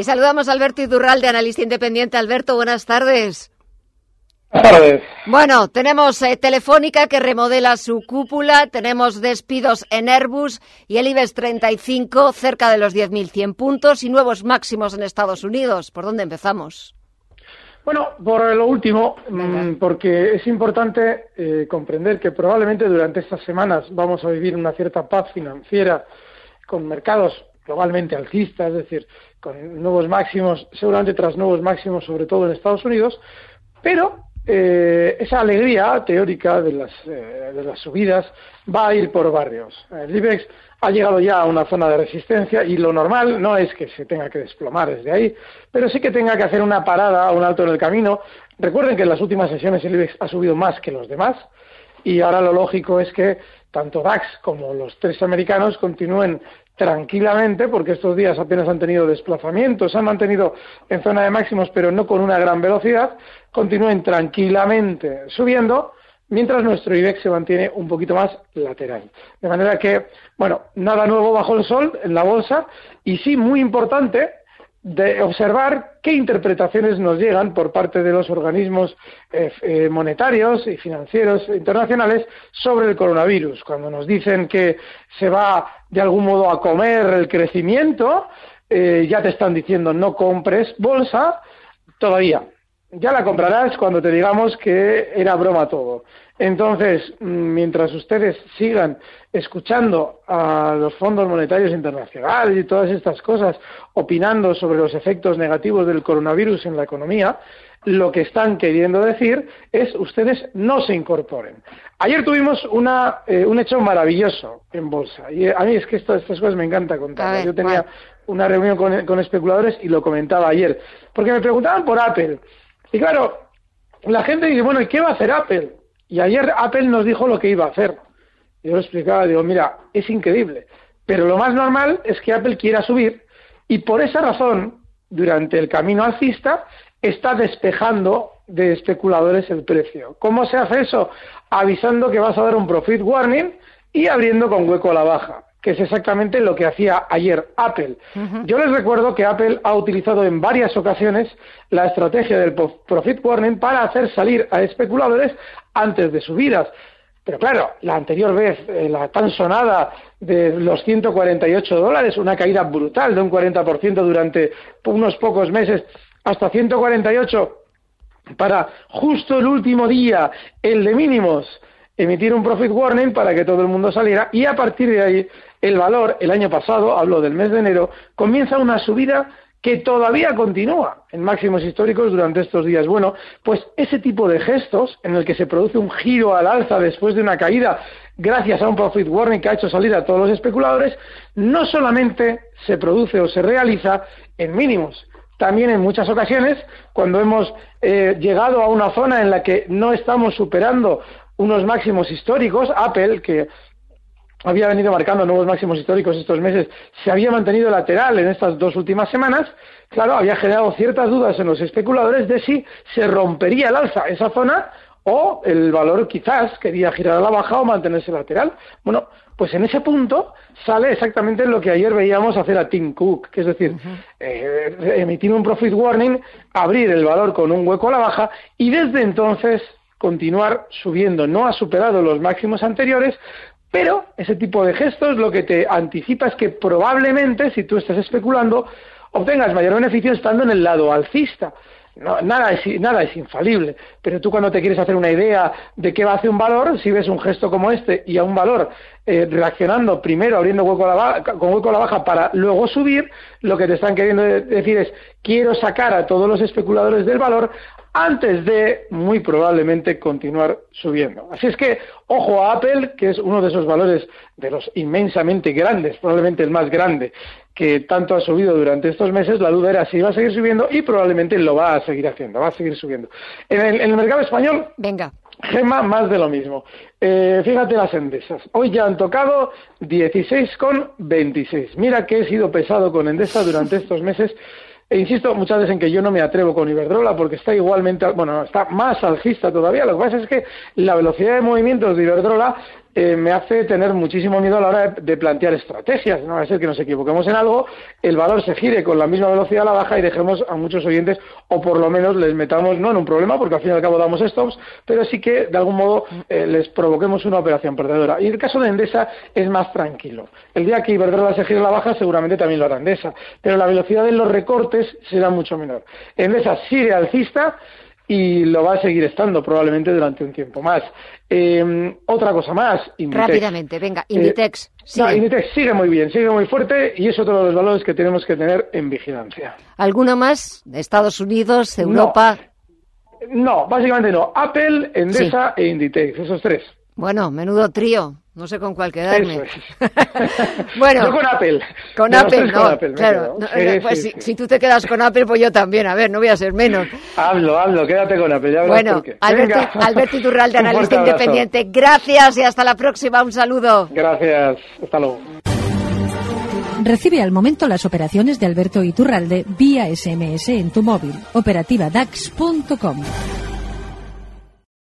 Y saludamos a Alberto Idurral, de analista independiente. Alberto, buenas tardes. Buenas tardes. Bueno, tenemos eh, Telefónica que remodela su cúpula, tenemos despidos en Airbus y el IBEX 35 cerca de los 10.100 puntos y nuevos máximos en Estados Unidos. ¿Por dónde empezamos? Bueno, por lo último, mm, porque es importante eh, comprender que probablemente durante estas semanas vamos a vivir una cierta paz financiera con mercados globalmente alcistas, es decir, con nuevos máximos, seguramente tras nuevos máximos, sobre todo en Estados Unidos, pero eh, esa alegría teórica de las, eh, de las subidas va a ir por barrios. El IBEX ha llegado ya a una zona de resistencia y lo normal no es que se tenga que desplomar desde ahí, pero sí que tenga que hacer una parada, un alto en el camino. Recuerden que en las últimas sesiones el IBEX ha subido más que los demás y ahora lo lógico es que tanto DAX como los tres americanos continúen tranquilamente, porque estos días apenas han tenido desplazamientos, se han mantenido en zona de máximos, pero no con una gran velocidad, continúen tranquilamente subiendo, mientras nuestro IBEX se mantiene un poquito más lateral. De manera que, bueno, nada nuevo bajo el sol en la bolsa, y sí, muy importante, de observar qué interpretaciones nos llegan por parte de los organismos eh, eh, monetarios y financieros internacionales sobre el coronavirus. Cuando nos dicen que se va de algún modo a comer el crecimiento, eh, ya te están diciendo no compres bolsa, todavía. Ya la comprarás cuando te digamos que era broma todo. Entonces, mm, mientras ustedes sigan escuchando a los fondos monetarios internacionales y todas estas cosas, opinando sobre los efectos negativos del coronavirus en la economía, lo que están queriendo decir es ustedes no se incorporen. Ayer tuvimos una, eh, un hecho maravilloso en bolsa y a mí es que estas cosas me encanta contar. Yo tenía una reunión con, con especuladores y lo comentaba ayer, porque me preguntaban por Apple. Y claro, la gente dice, bueno, ¿y qué va a hacer Apple? Y ayer Apple nos dijo lo que iba a hacer. Yo lo explicaba, digo, mira, es increíble. Pero lo más normal es que Apple quiera subir y por esa razón, durante el camino alcista, está despejando de especuladores el precio. ¿Cómo se hace eso? Avisando que vas a dar un profit warning y abriendo con hueco a la baja que es exactamente lo que hacía ayer Apple. Yo les recuerdo que Apple ha utilizado en varias ocasiones la estrategia del profit warning para hacer salir a especuladores antes de subidas. Pero claro, la anterior vez, eh, la tan sonada de los 148 dólares, una caída brutal de un 40% durante unos pocos meses, hasta 148 para justo el último día, el de mínimos, emitir un profit warning para que todo el mundo saliera y a partir de ahí el valor, el año pasado, hablo del mes de enero, comienza una subida que todavía continúa en máximos históricos durante estos días. Bueno, pues ese tipo de gestos en el que se produce un giro al alza después de una caída gracias a un profit warning que ha hecho salir a todos los especuladores, no solamente se produce o se realiza en mínimos, también en muchas ocasiones, cuando hemos eh, llegado a una zona en la que no estamos superando unos máximos históricos, Apple, que había venido marcando nuevos máximos históricos estos meses, se había mantenido lateral en estas dos últimas semanas, claro, había generado ciertas dudas en los especuladores de si se rompería el alza esa zona o el valor quizás quería girar a la baja o mantenerse lateral. Bueno, pues en ese punto sale exactamente lo que ayer veíamos hacer a Tim Cook, que es decir, eh, emitir un profit warning, abrir el valor con un hueco a la baja y desde entonces continuar subiendo. No ha superado los máximos anteriores, pero ese tipo de gestos lo que te anticipa es que probablemente, si tú estás especulando, obtengas mayor beneficio estando en el lado alcista. nada, es, nada es infalible, pero tú cuando te quieres hacer una idea de qué va a hacer un valor, si ves un gesto como este y a un valor eh, reaccionando primero abriendo hueco a la con hueco a la baja para luego subir, lo que te están queriendo decir es quiero sacar a todos los especuladores del valor antes de muy probablemente continuar subiendo. Así es que ojo a Apple, que es uno de esos valores de los inmensamente grandes, probablemente el más grande, que tanto ha subido durante estos meses, la duda era si va a seguir subiendo y probablemente lo va a seguir haciendo, va a seguir subiendo. En el, en el mercado español, Venga. Gema, más de lo mismo. Eh, fíjate las endesas. Hoy ya han tocado 16,26. Mira que he sido pesado con Endesa durante estos meses. E insisto muchas veces en que yo no me atrevo con Iberdrola porque está igualmente, bueno, está más alcista todavía. Lo que pasa es que la velocidad de movimientos de Iberdrola eh, me hace tener muchísimo miedo a la hora de, plantear estrategias. No va a ser que nos equivoquemos en algo, el valor se gire con la misma velocidad a la baja y dejemos a muchos oyentes, o por lo menos les metamos, no en un problema, porque al fin y al cabo damos stops, pero sí que de algún modo eh, les provoquemos una operación perdedora. Y el caso de Endesa es más tranquilo. El día que Iberdrola se gire a la baja, seguramente también lo hará Endesa, pero la velocidad de los recortes será mucho menor. Endesa sigue alcista y lo va a seguir estando probablemente durante un tiempo más. Eh, otra cosa más. Inditex. Rápidamente, venga, Inditex. Eh, sigue. No, Inditex sigue muy bien, sigue muy fuerte y es otro de los valores que tenemos que tener en vigilancia. ¿Alguno más? ¿De Estados Unidos, Europa? No, no básicamente no. Apple, Endesa sí. e Inditex, esos tres. Bueno, menudo trío. No sé con cuál quedarme. Es. bueno, yo con Apple. Con Apple, no, con Apple, claro. No, sí, pues sí, si, si, tú te quedas con Apple, pues yo también. A ver, no voy a ser menos. Hablo, hablo, quédate con Apple. Ya bueno, Alberto, Alberto Iturralde, analista independiente. Gracias y hasta la próxima. Un saludo. Gracias. Hasta luego. Recibe al momento las operaciones de Alberto Iturralde vía SMS en tu móvil. Operativa DAX.com.